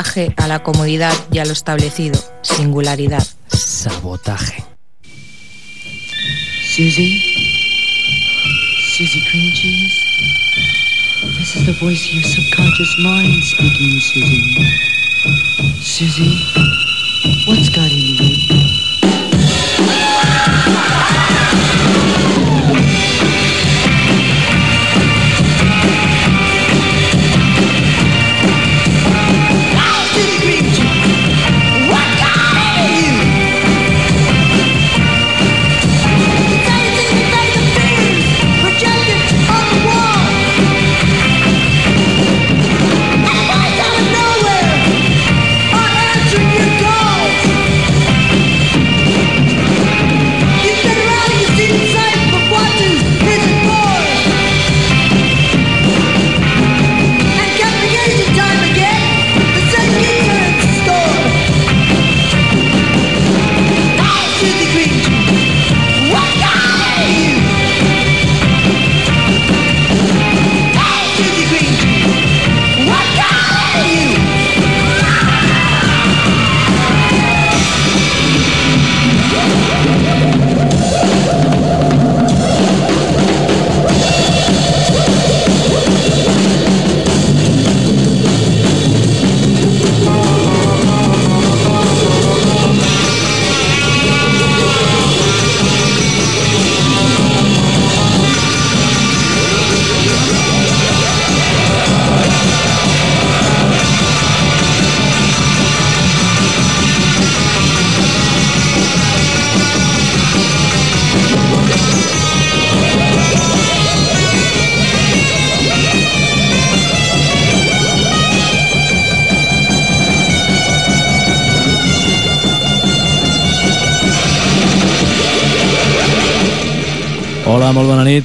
Sabotaje a la comodidad y a lo establecido. Singularidad. Sabotaje. Susie? Susie Cream Cheese? This is the voice of your subconscious mind speaking, Susie. Susie, what's got into you?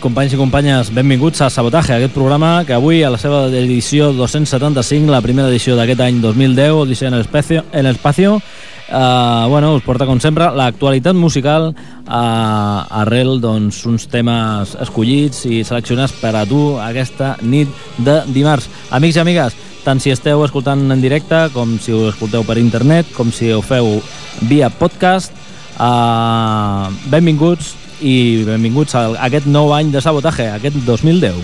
Companys i companyes. Benvinguts a Sabotaje, aquest programa que avui, a la seva edició 275, la primera edició d'aquest any 2010, Odissea en l'espacio, en l'espacio eh, bueno, us porta, com sempre, l'actualitat musical eh, arrel doncs, uns temes escollits i seleccionats per a tu aquesta nit de dimarts. Amics i amigues, tant si esteu escoltant en directe com si ho escolteu per internet, com si ho feu via podcast, eh, benvinguts i benvinguts a aquest nou any de sabotatge, aquest 2010.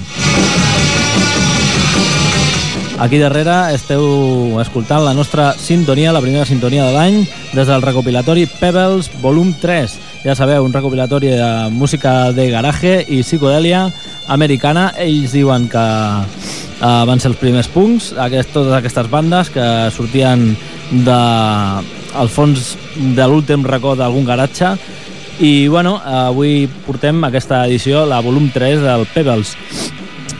Aquí darrere esteu escoltant la nostra sintonia, la primera sintonia de l'any, des del recopilatori Pebbles Volum 3. Ja sabeu, un recopilatori de música de garaje i psicodèlia americana. Ells diuen que uh, van ser els primers punks, aquest, totes aquestes bandes que sortien de, al fons de l'últim racó d'algun garatge i bueno, avui portem aquesta edició, la volum 3 del Pebbles,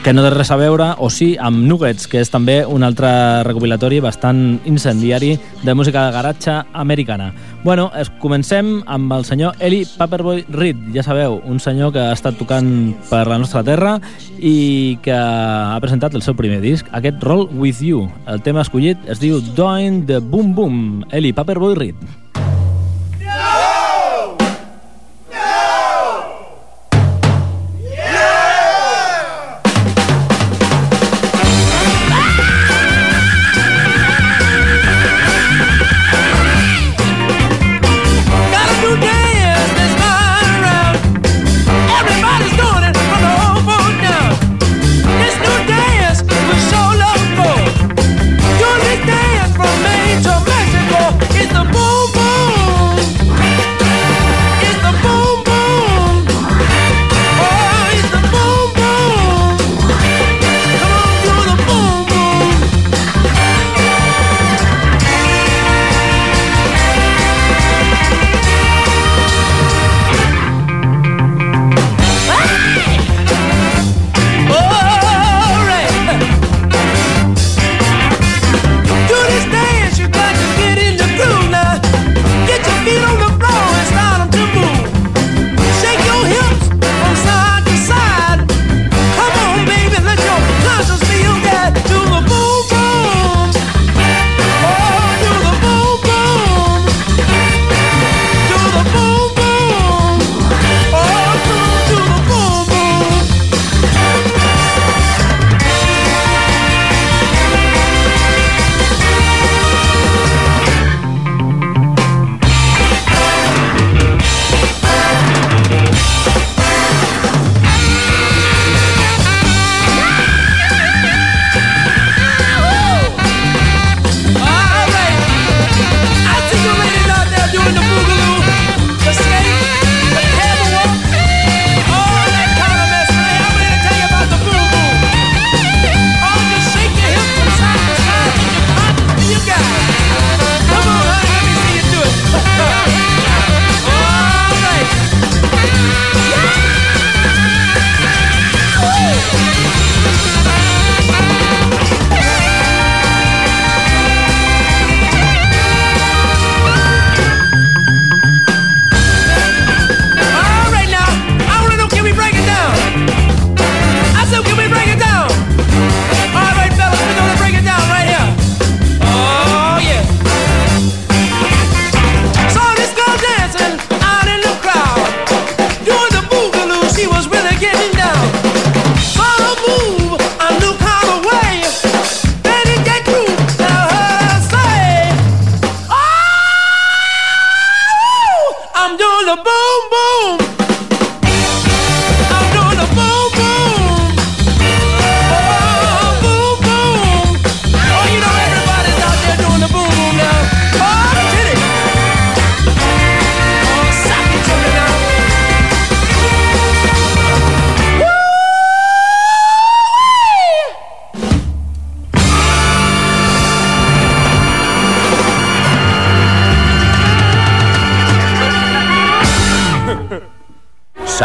que no té res a veure, o sí, amb Nuggets, que és també un altre recopilatori bastant incendiari de música de garatge americana. Bueno, es, comencem amb el senyor Eli Paperboy Reed, ja sabeu, un senyor que ha estat tocant per la nostra terra i que ha presentat el seu primer disc, aquest Roll With You. El tema escollit es diu Doing the Boom Boom, Eli Paperboy Reed. boom boom.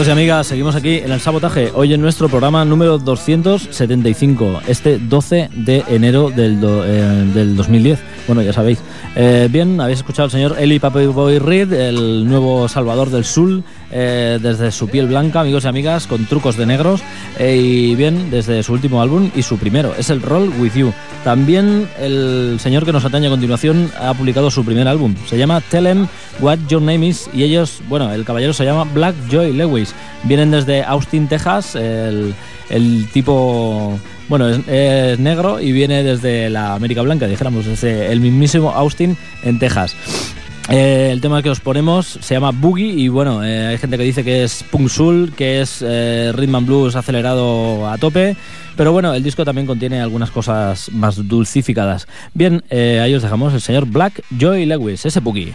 Amigos y amigas, seguimos aquí en el sabotaje. Hoy en nuestro programa número 275, este 12 de enero del, do- eh, del 2010. Bueno, ya sabéis. Eh, bien, habéis escuchado al señor Eli Papaboy Reed, el nuevo Salvador del Sul, eh, desde su piel blanca, amigos y amigas, con trucos de negros. eh, y bien, desde su último álbum y su primero, es el Roll With You. También el señor que nos atañe a continuación ha publicado su primer álbum. Se llama Tell 'em What Your Name Is. Y ellos, bueno, el caballero se llama Black Joy Lewis. Vienen desde Austin, Texas. El, tipo, bueno, es, es negro y viene desde la América Blanca, dijéramos, desde el mismísimo Austin en Texas. Eh, el tema que os ponemos se llama Boogie y bueno, eh, hay gente que dice que es punk soul, que es eh, rhythm and blues acelerado a tope, pero bueno, el disco también contiene algunas cosas más dulcificadas. Bien, eh, ahí os dejamos el señor Black Joy Lewis, ese Boogie.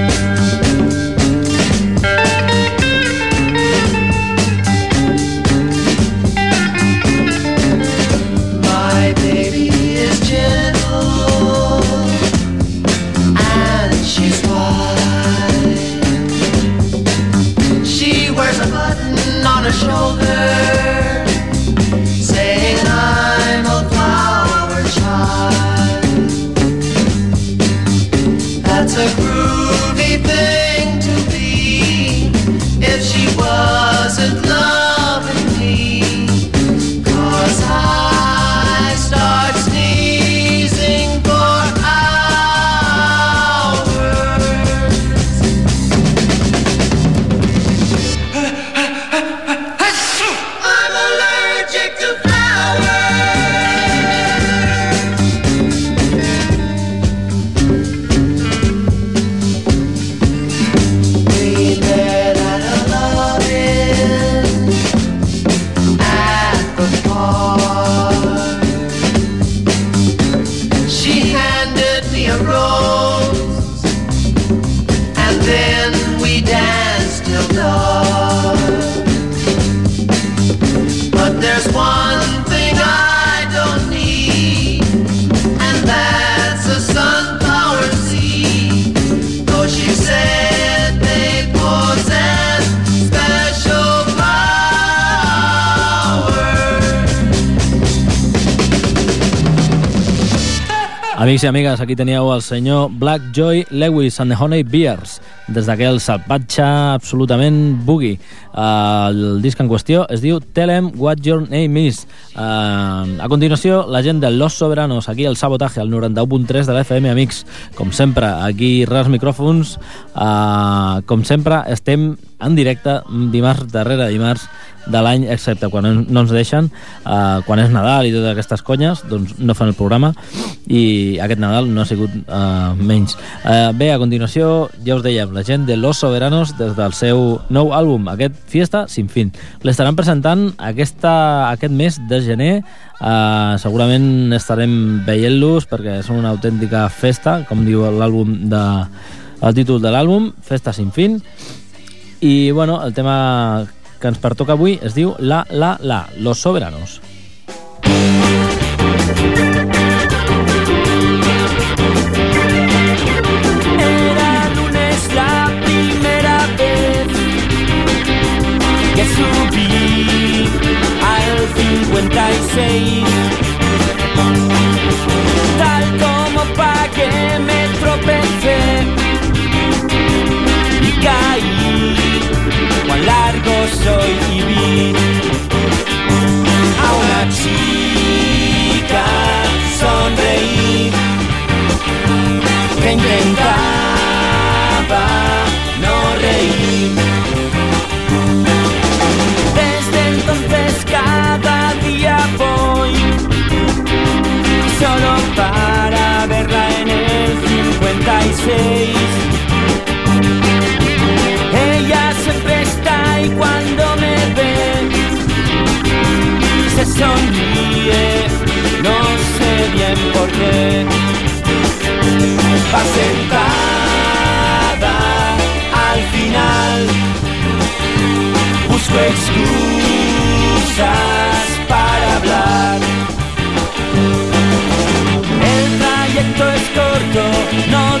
Amics i amigues, aquí teníeu el senyor Black Joy Lewis and the Honey Bears, des d'aquell salvatge absolutament boogie. Uh, el disc en qüestió es diu Tell Em What Your Name Is. Uh, a continuació, la gent de Los Soberanos, aquí el Sabotaje, al 91.3 de la FM, amics. Com sempre, aquí res micròfons. Uh, com sempre, estem en directe dimarts darrere dimarts de l'any, excepte quan no ens deixen, uh, quan és Nadal i totes aquestes conyes, doncs no fan el programa i aquest Nadal no ha sigut uh, menys. Uh, bé, a continuació, ja us dèiem, la gent de Los Soberanos des del seu nou àlbum, aquest Fiesta Sin Fin. L'estaran presentant aquesta, aquest mes de gener, uh, segurament estarem veient-los perquè són una autèntica festa, com diu l'àlbum de el títol de l'àlbum, Festa Sin Fin, i bueno, el tema que ens pertoca avui es diu La La La, Los Soberanos. Era 56. Tal como pagué me tropecé y caí. Cuán largo soy y vi a una chica sonreír que intentaba corto, no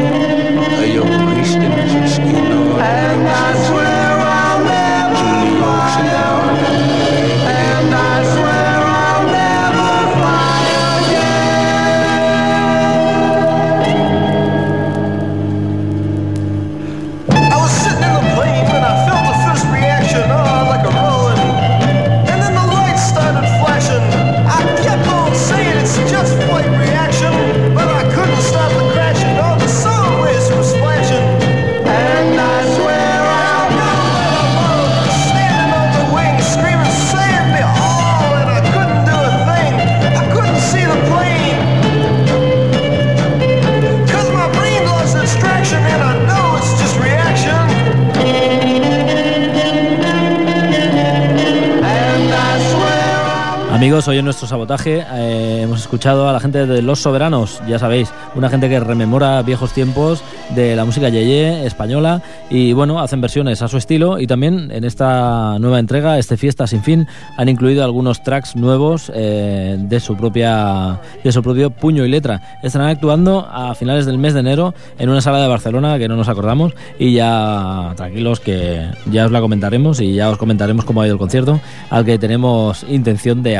Amigos, hoy en nuestro sabotaje eh, hemos escuchado a la gente de Los Soberanos, ya sabéis, una gente que rememora viejos tiempos de la música yeye española y bueno, hacen versiones a su estilo y también en esta nueva entrega, este Fiesta sin fin, han incluido algunos tracks nuevos eh, de su propia de su propio puño y letra. Estarán actuando a finales del mes de enero en una sala de Barcelona que no nos acordamos y ya tranquilos que ya os la comentaremos y ya os comentaremos cómo ha ido el concierto al que tenemos intención de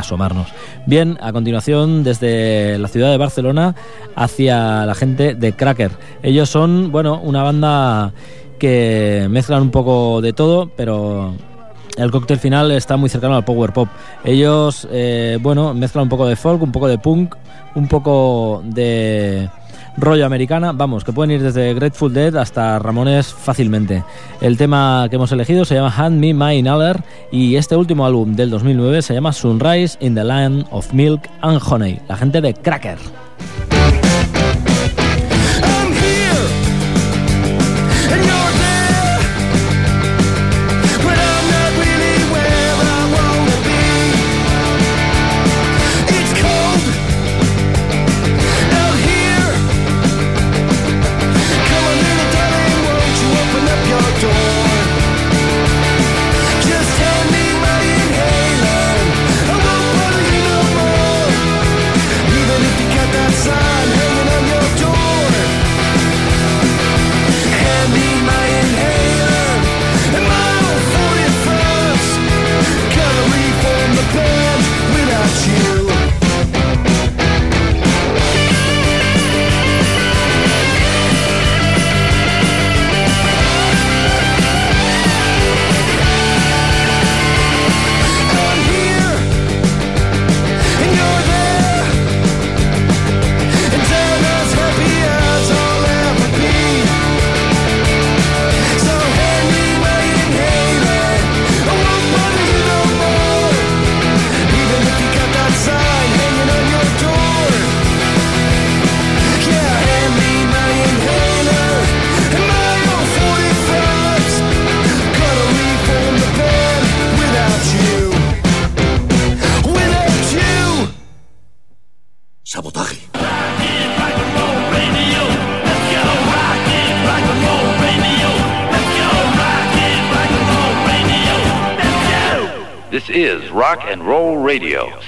Bien, a continuación desde la ciudad de Barcelona hacia la gente de Cracker. Ellos son, bueno, una banda que mezclan un poco de todo, pero el cóctel final está muy cercano al power pop. Ellos, eh, bueno, mezclan un poco de folk, un poco de punk, un poco de rollo americana, vamos, que pueden ir desde Grateful Dead hasta Ramones fácilmente. El tema que hemos elegido se llama Hand Me My Inhaler y este último álbum del 2009 se llama Sunrise in the Land of Milk and Honey, la gente de Cracker.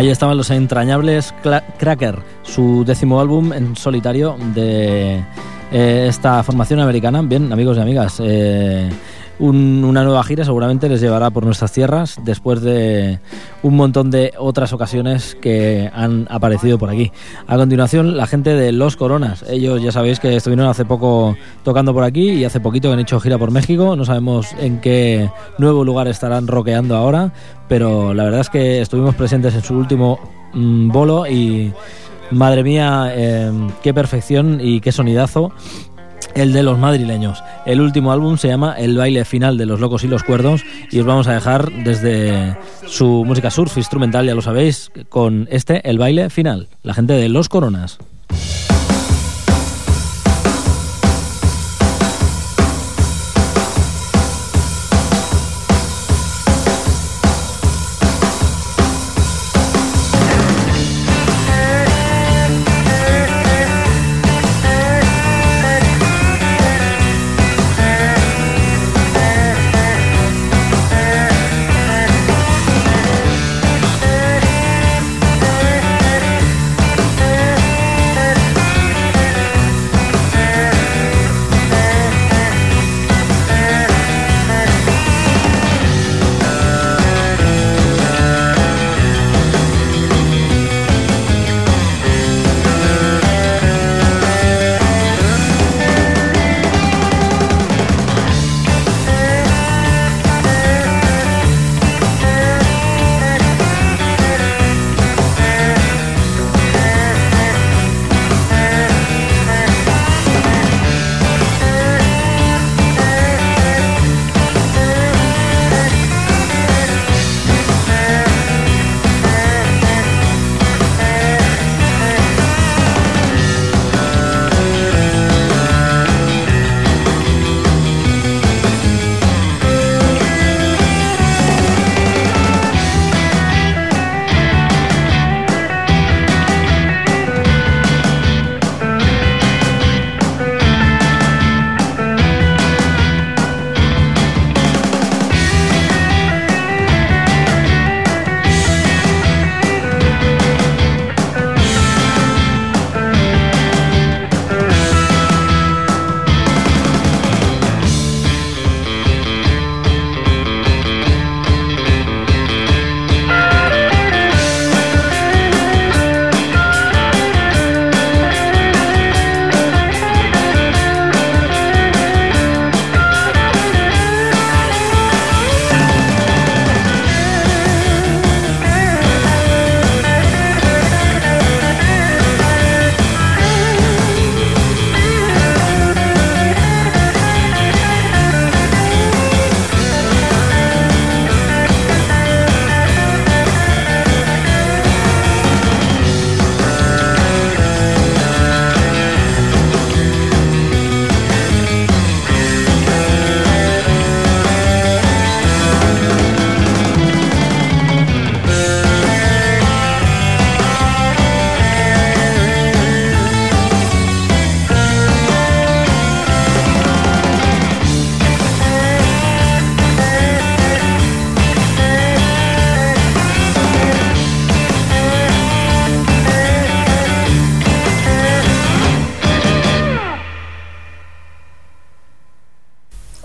Ahí estaban los entrañables Cracker, su décimo álbum en solitario de eh, esta formación americana. Bien, amigos y amigas, eh, un- una nueva gira seguramente les llevará por nuestras tierras después de un montón de otras ocasiones que han aparecido por aquí. A continuación, la gente de Los Coronas. Ellos ya sabéis que estuvieron hace poco tocando por aquí y hace poquito han hecho gira por México. No sabemos en qué nuevo lugar estarán rockeando ahora, pero la verdad es que estuvimos presentes en su último mm, bolo y madre mía, eh, qué perfección y qué sonidazo el de los madrileños. El último álbum se llama El baile final de los locos y los cuerdos y os vamos a dejar desde su música surf instrumental, ya lo sabéis, con este El baile final, la gente de Los Coronas.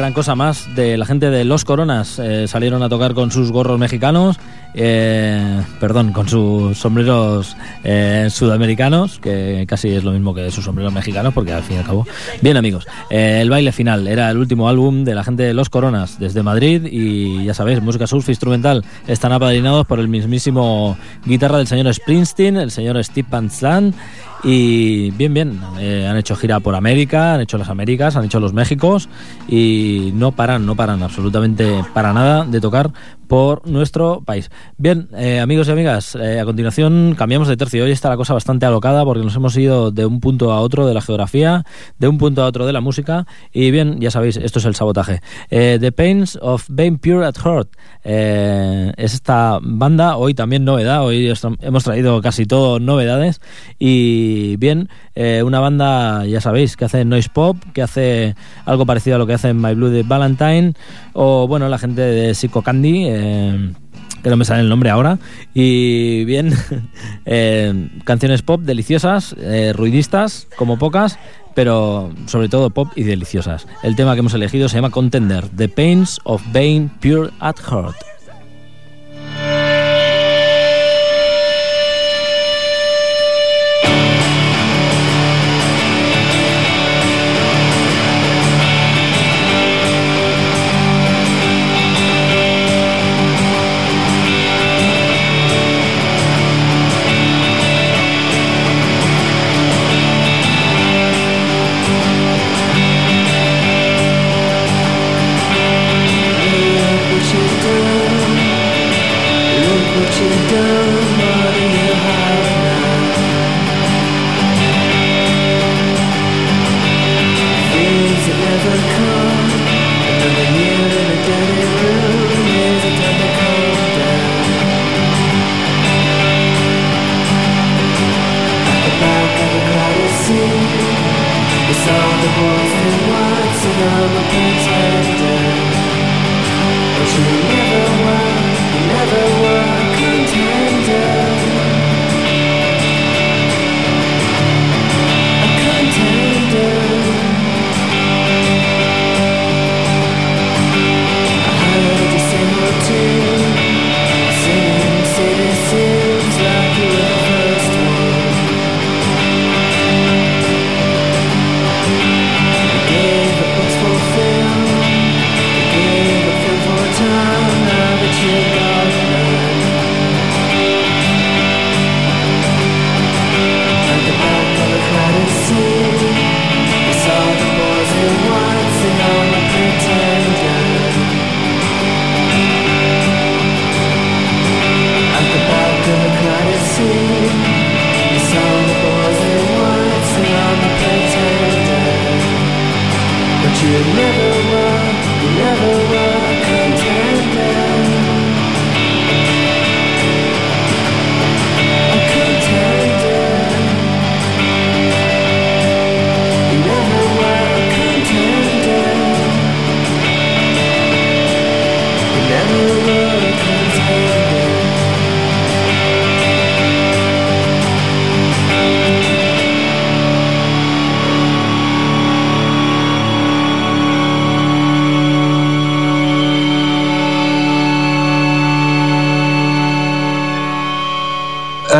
Gran cosa más de la gente de Los Coronas. Eh, salieron a tocar con sus gorros mexicanos, eh, perdón, con sus sombreros eh, sudamericanos, que casi es lo mismo que sus sombreros mexicanos, porque al fin y al cabo. Bien, amigos, el baile final era el último álbum de la gente de Los Coronas desde Madrid y ya sabéis, música surf instrumental. Están apadrinados por el mismísimo guitarra del señor Springsteen, el señor Steve Van y bien, bien, eh, han hecho gira por América, han hecho las Américas, han hecho los Méxicos y no paran, no paran absolutamente para nada de tocar por nuestro país. Bien, eh, amigos y amigas, eh, a continuación cambiamos de tercio. Hoy está la cosa bastante alocada porque nos hemos ido de un punto a otro de la geografía, de un punto a otro de la música y bien, ya sabéis, esto es el sabotaje. Eh, The Pains of Being Pure at Heart eh, es esta banda, hoy también novedad, hoy hemos traído casi todo novedades y bien, eh, una banda, ya sabéis, que hace noise pop, que hace algo parecido a lo que hace My Blue Valentine o bueno, la gente de Psycho Candy, eh, que no me sale el nombre ahora. Y bien, eh, canciones pop deliciosas, eh, ruidistas, como pocas, pero sobre todo pop y deliciosas. El tema que hemos elegido se llama Contender, The Pains of Being Pure at Heart.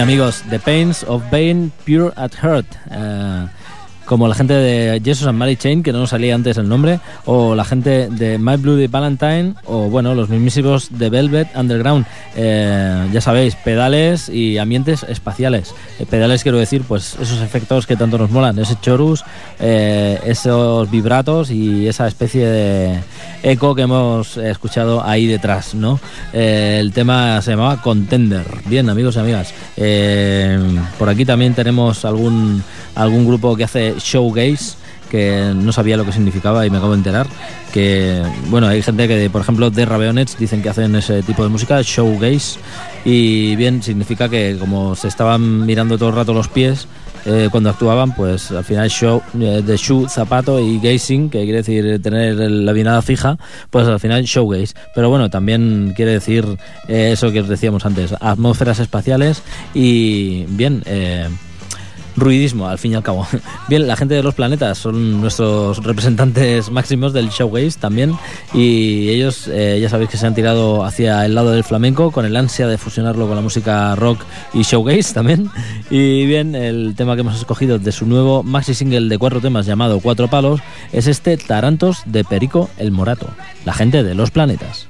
Bien amigos, The Pains of Bane Pure at Heart. Eh, como la gente de Jesus and Mary Chain, que no nos salía antes el nombre, o la gente de My Bloody Valentine, o bueno, los mismísimos de Velvet Underground. Eh, ya sabéis, pedales y ambientes espaciales. Eh, pedales quiero decir, pues esos efectos que tanto nos molan, ese chorus, eh, esos vibratos y esa especie de eco que hemos escuchado ahí detrás, ¿no? El tema se llamaba Contender. Bien, amigos y amigas. Por aquí también tenemos algún, algún grupo que hace showgaze que no sabía lo que significaba y me acabo de enterar que bueno hay gente que por ejemplo de Raveonets dicen que hacen ese tipo de música showgaze y bien significa que como se estaban mirando todo el rato los pies eh, cuando actuaban, pues al final show eh, de shoe, zapato y gazing, que quiere decir tener la mirada fija, pues al final showgaze. Pero bueno, también quiere decir eh, eso que os decíamos antes, atmósferas espaciales y bien, eh, ruidismo al fin y al cabo. Bien, la gente de los planetas son nuestros representantes máximos del showgaze también y ellos eh, ya sabéis que se han tirado hacia el lado del flamenco con el ansia de fusionarlo con la música rock y showgaze también. Y bien, el tema que hemos escogido de su nuevo maxi single de cuatro temas llamado Cuatro Palos es este Tarantos de Perico el Morato, la gente de los planetas.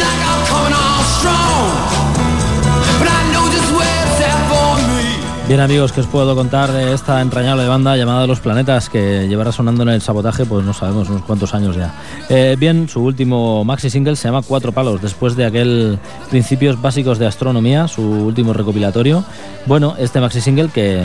Like I'm coming on strong, Bien amigos, ¿qué os puedo contar de esta entrañable banda llamada Los Planetas que llevará sonando en el sabotaje pues no sabemos unos cuantos años ya? Eh, bien, su último maxi single se llama Cuatro Palos, después de aquel Principios Básicos de Astronomía, su último recopilatorio. Bueno, este maxi single que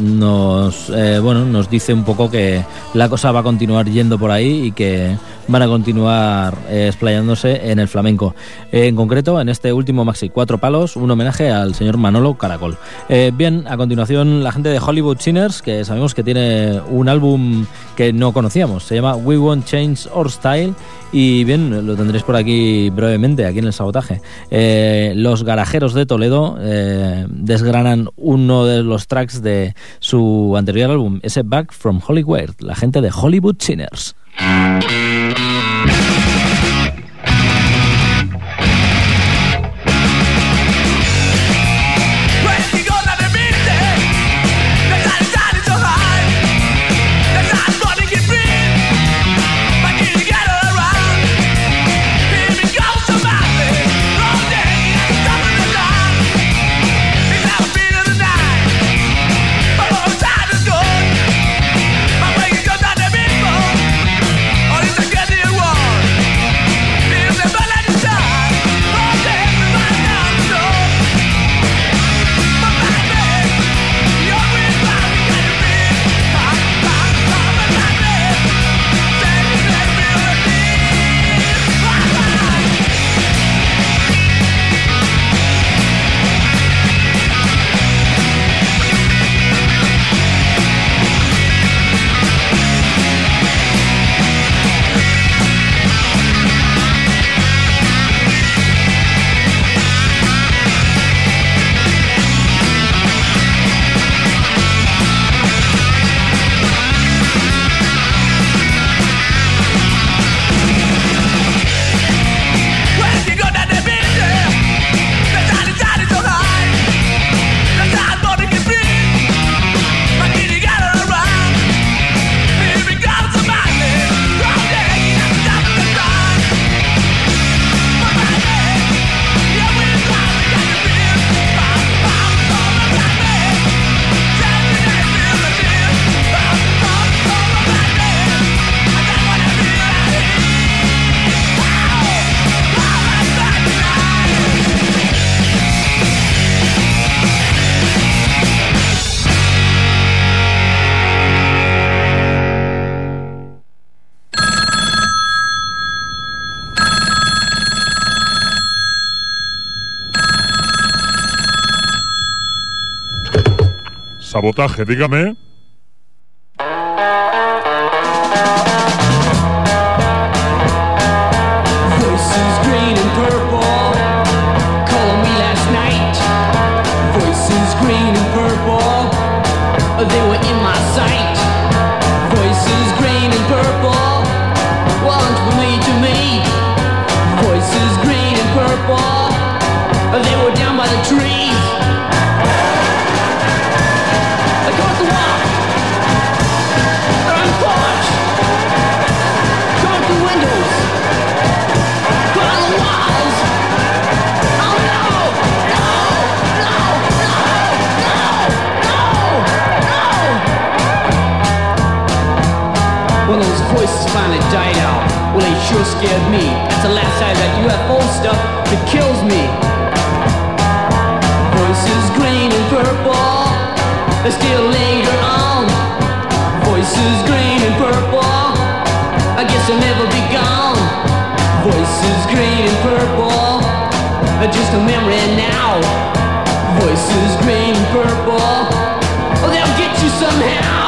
nos, eh, bueno, nos dice un poco que la cosa va a continuar yendo por ahí y que van a continuar eh, explayándose en el flamenco. Eh, en concreto, en este último maxi, Cuatro Palos, un homenaje al señor Manolo Caracol. Eh, bien, a continuación, la gente de Hollywood Sinners, que sabemos que tiene un álbum que no conocíamos, se llama We Won't Change Our Style. Y bien, lo tendréis por aquí brevemente, aquí en el sabotaje. Eh, los garajeros de Toledo eh, desgranan uno de los tracks de su anterior álbum, ese Back from Hollywood, la gente de Hollywood Sinners. Sabotaje, dígame. Sure scared me. That's the last of that UFO stuff that kills me. Voices green and purple, they still linger on. Voices green and purple, I guess they'll never be gone. Voices green and purple, are just a memory now. Voices green and purple, oh, they'll get you somehow.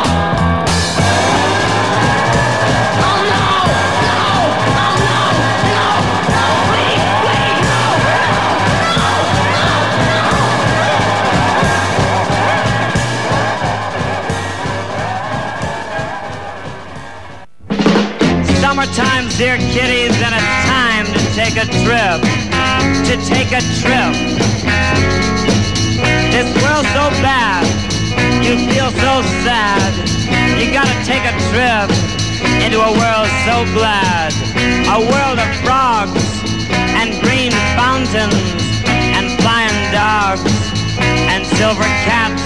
Dear kitties, and it's time to take a trip. To take a trip. This world's so bad, you feel so sad. You gotta take a trip into a world so glad. A world of frogs and green fountains and flying dogs and silver cats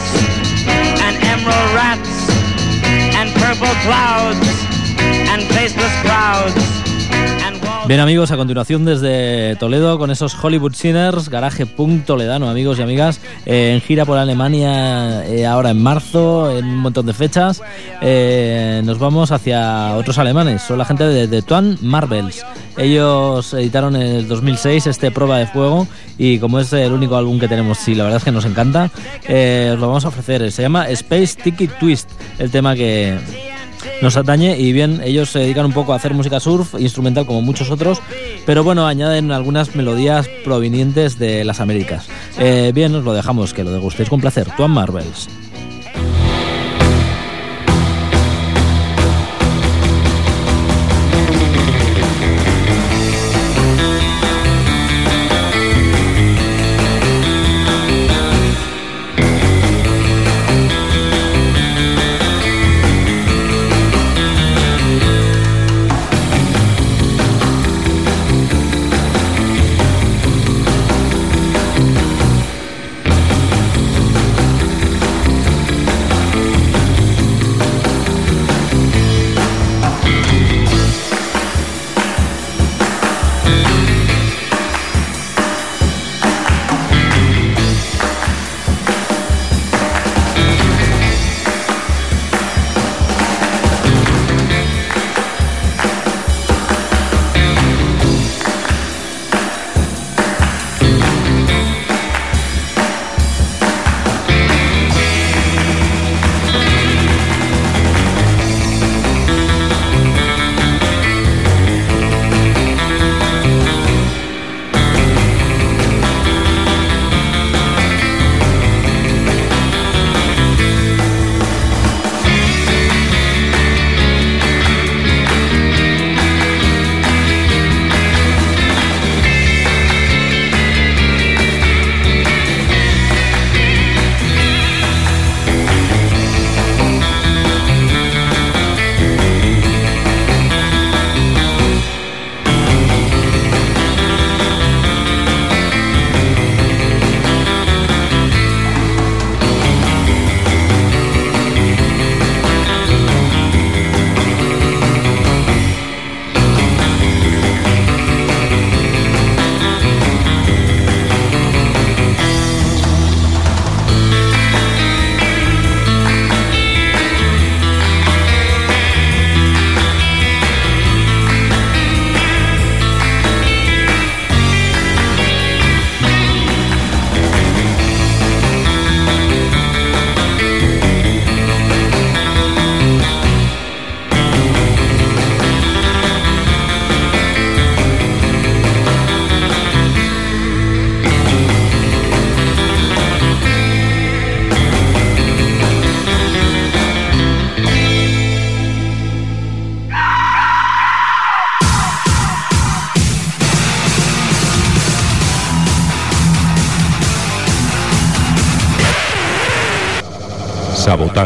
and emerald rats and purple clouds Bien amigos, a continuación desde Toledo con esos Hollywood Sinners, garaje toledano, amigos y amigas, eh, en gira por Alemania eh, ahora en marzo, en un montón de fechas. Eh, nos vamos hacia otros alemanes, son la gente de The Twan Marvels. Ellos editaron en el 2006 este Prueba de Fuego y como es el único álbum que tenemos, sí, la verdad es que nos encanta, eh, os lo vamos a ofrecer. Se llama Space Tiki Twist, el tema que, nos atañe y bien, ellos se dedican un poco a hacer música surf, instrumental como muchos otros, pero bueno, añaden algunas melodías provenientes de las Américas. Eh, bien, os lo dejamos, que lo degustéis con placer. Tuan Marvels.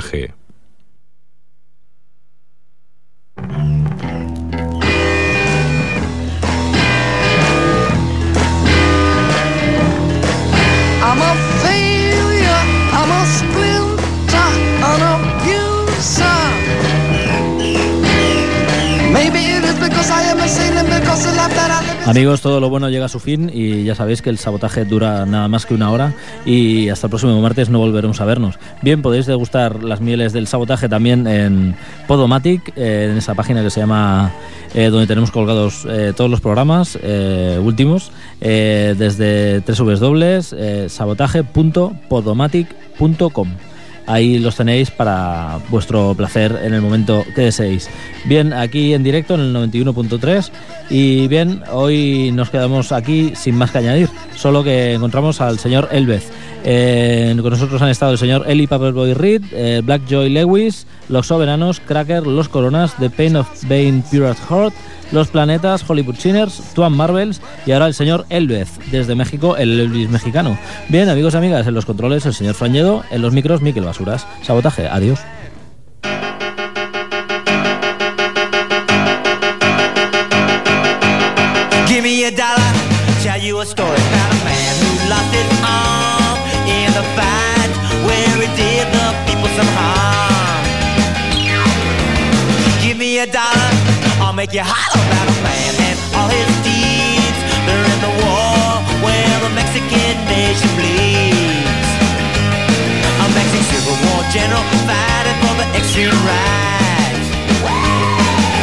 Sabotaje. Amigos, todo lo bueno llega a su fin y ya sabéis que el sabotaje dura nada más que una hora y hasta el próximo martes no volveremos a vernos. Bien, podéis degustar las mieles del sabotaje también en Podomatic, eh, en esa página que se llama eh, donde tenemos colgados eh, todos los programas últimos desde www.sabotaje.podomatic.com. Ahí los tenéis para vuestro placer en el momento que deseéis. Bien, aquí en directo en el 91.3 y bien, hoy nos quedamos aquí sin más que añadir, solo que encontramos al señor Elvez. Eh, con nosotros han estado el señor Eli Paperboy Reed, eh, Black Joy Lewis, Los Soberanos, Cracker, Los Coronas, The Pain of Bane Pure Heart, Los Planetas, Hollywood Sinners, Tuan Marvels y ahora el señor Elvez, desde México, el Elvis mexicano. Bien, amigos y amigas, en los controles el señor Frañedo, en los micros Miquel Basuras. Sabotaje, adiós. fortune rides.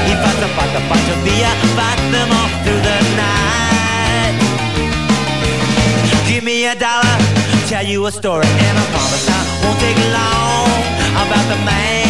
He fights a fight, a fight of fear and fights them off through the night. Give me a dollar, tell you a story, and I promise I won't take long about the man.